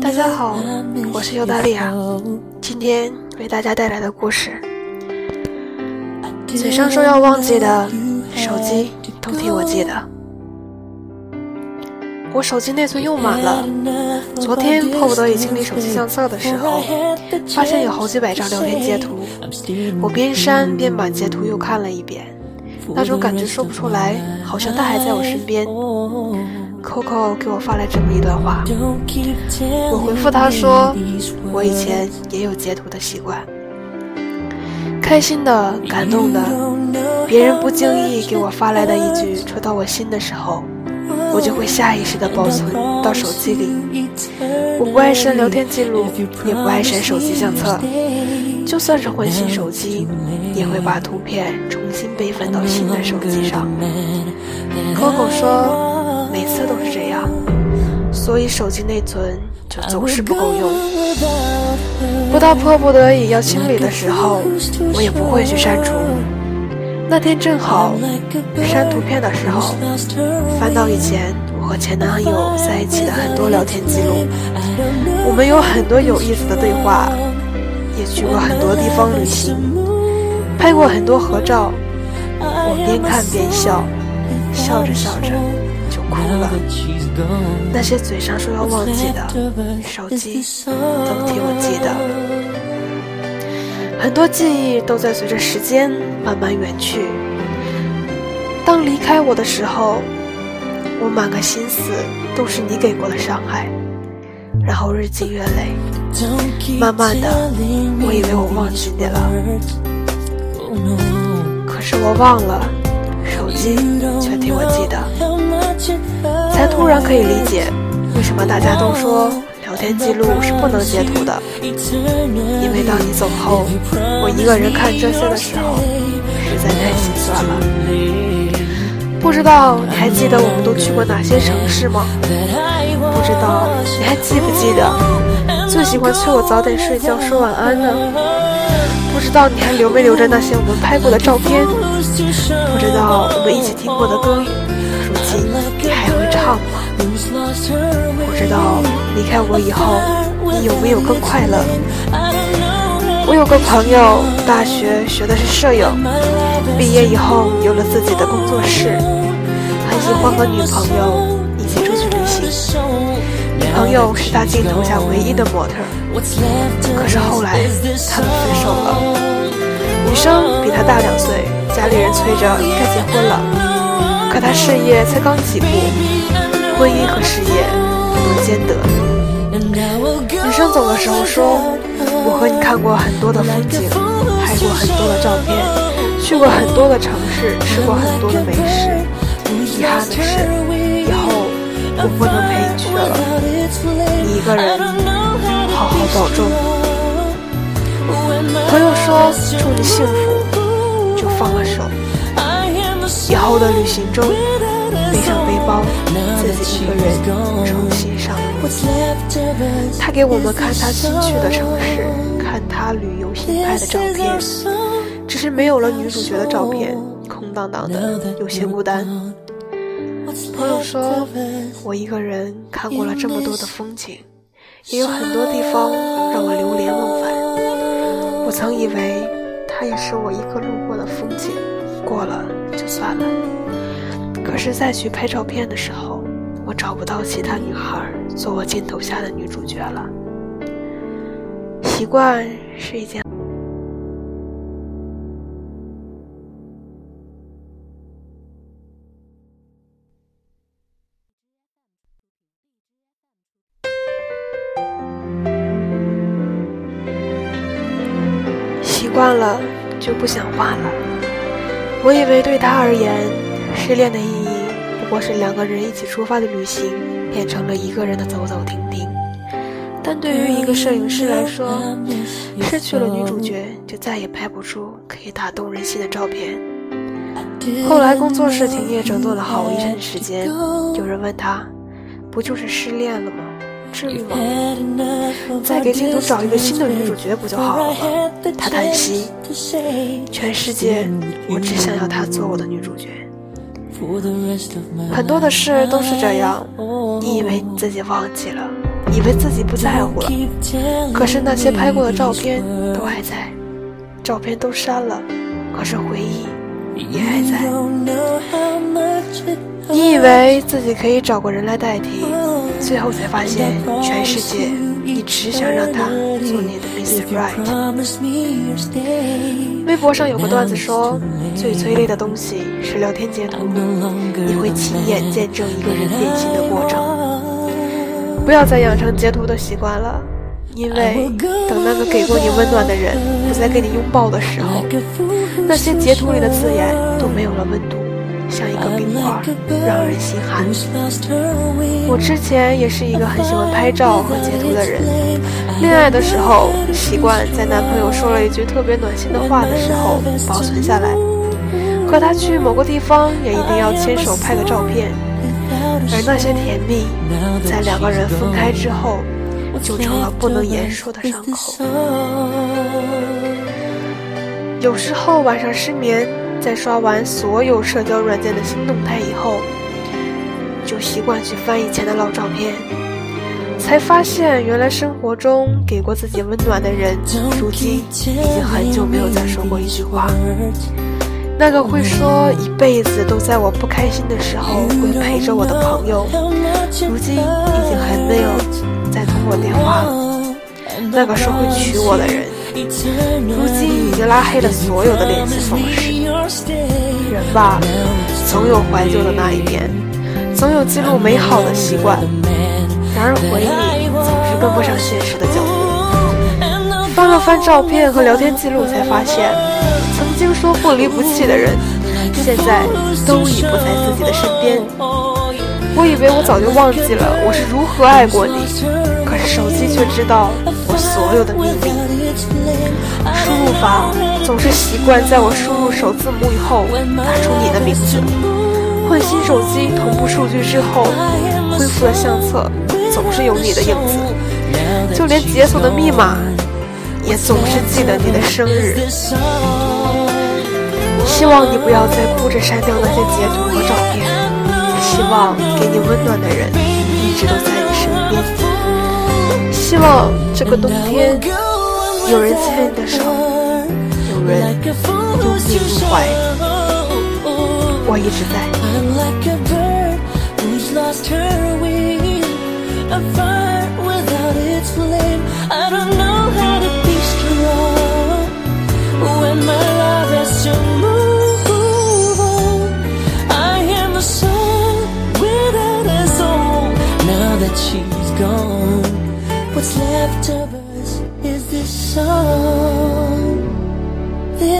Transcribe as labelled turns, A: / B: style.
A: 大家好，我是尤达利亚，今天为大家带来的故事。嘴上说要忘记的，手机都替我记得。我手机内存用满了，昨天迫不得已清理手机相册的时候，发现有好几百张聊天截图。我边删边把截图又看了一遍，那种感觉说不出来，好像他还在我身边。Coco 给我发来这么一段话，我回复他说：“我以前也有截图的习惯，开心的、感动的，别人不经意给我发来的一句戳到我心的时候，我就会下意识的保存到手机里。我不爱删聊天记录，也不爱删手机相册，就算是换新手机，也会把图片重新备份到新的手机上。”Coco 说。每次都是这样，所以手机内存就总是不够用。不到迫不得已要清理的时候，我也不会去删除。那天正好删图片的时候，翻到以前我和前男友在一起的很多聊天记录，我们有很多有意思的对话，也去过很多地方旅行，拍过很多合照。我边看边笑，笑着笑着。哭了，那些嘴上说要忘记的，手机都替我记得。很多记忆都在随着时间慢慢远去。当离开我的时候，我满个心思都是你给过的伤害。然后日积月累，慢慢的，我以为我忘记你了，可是我忘了，手机却替我记得。才突然可以理解，为什么大家都说聊天记录是不能截图的。因为当你走后，我一个人看这些的时候，实在太心酸了。不知道你还记得我们都去过哪些城市吗？不知道你还记不记得最喜欢催我早点睡觉说晚安呢？不知道你还留没留着那些我们拍过的照片？不知道我们一起听过的歌如今？你还会唱吗？不知道离开我以后，你有没有更快乐？我有个朋友，大学学的是摄影，毕业以后有了自己的工作室，很喜欢和女朋友一起出去旅行。朋友是他镜头下唯一的模特，可是后来他们分手了。女生比他大两岁，家里人催着该结婚了。可他事业才刚起步，婚姻和事业不能兼得。女生走的时候说：“我和你看过很多的风景，拍过很多的照片，去过很多的城市，吃过很多的美食。遗憾的是，我不能陪你去了。你一个人好好保重。”朋友说：“祝你幸福。”就放了手。以后的旅行中，背上背包，自己一个人重新上路。他给我们看他新去的城市，看他旅游新拍的照片，只是没有了女主角的照片，空荡荡的，有些孤单。朋友说，我一个人看过了这么多的风景，也有很多地方让我流连忘返。我曾以为，他也是我一个路过的风景。过了就算了，可是再去拍照片的时候，我找不到其他女孩做我镜头下的女主角了。习惯是一件，惯了就不想换了。我以为对他而言，失恋的意义不过是两个人一起出发的旅行变成了一个人的走走停停。但对于一个摄影师来说，失去了女主角就再也拍不出可以打动人心的照片。后来工作室停业整顿了好一阵时间，有人问他：“不就是失恋了吗？至于吗？再给镜头找一个新的女主角不就好了吗？”他叹息：“全世界，我只想要她做我的女主角。很多的事都是这样，你以为你自己忘记了，以为自己不在乎了，可是那些拍过的照片都还在，照片都删了，可是回忆也还在。你以为自己可以找个人来代替，最后才发现，全世界你只想让他做你的 Mr. Right。微博上有个段子说，最催泪的东西是聊天截图，你会亲眼见证一个人变心的过程。不要再养成截图的习惯了，因为等那个给过你温暖的人不再给你拥抱的时候，那些截图里的字眼都没有了温度。像一个冰块，让人心寒。我之前也是一个很喜欢拍照和截图的人。恋爱的时候，习惯在男朋友说了一句特别暖心的话的时候保存下来；和他去某个地方，也一定要牵手拍个照片。而那些甜蜜，在两个人分开之后，就成了不能言说的伤口。有时候晚上失眠。在刷完所有社交软件的新动态以后，就习惯去翻以前的老照片，才发现原来生活中给过自己温暖的人，如今已经很久没有再说过一句话。那个会说一辈子都在我不开心的时候会陪着我的朋友，如今已经很没有再通过电话。那个说会娶我的人，如今已经拉黑了所有的联系方式。人吧，总有怀旧的那一面，总有记录美好的习惯。然而回忆总是跟不上现实的脚步。翻了翻照片和聊天记录，才发现，曾经说不离不弃的人，现在都已不在自己的身边。我以为我早就忘记了我是如何爱过你，可是手机却知道所有的秘密。输入法总是习惯在我输入首字母以后打出你的名字。换新手机同步数据之后，恢复的相册总是有你的影子。就连解锁的密码，也总是记得你的生日。希望你不要再哭着删掉那些截图和照片。希望给你温暖的人一直都在你身边。希望这个冬天有人牵你的手，有人拥你入怀。我一直在。she's gone What's left of us is this song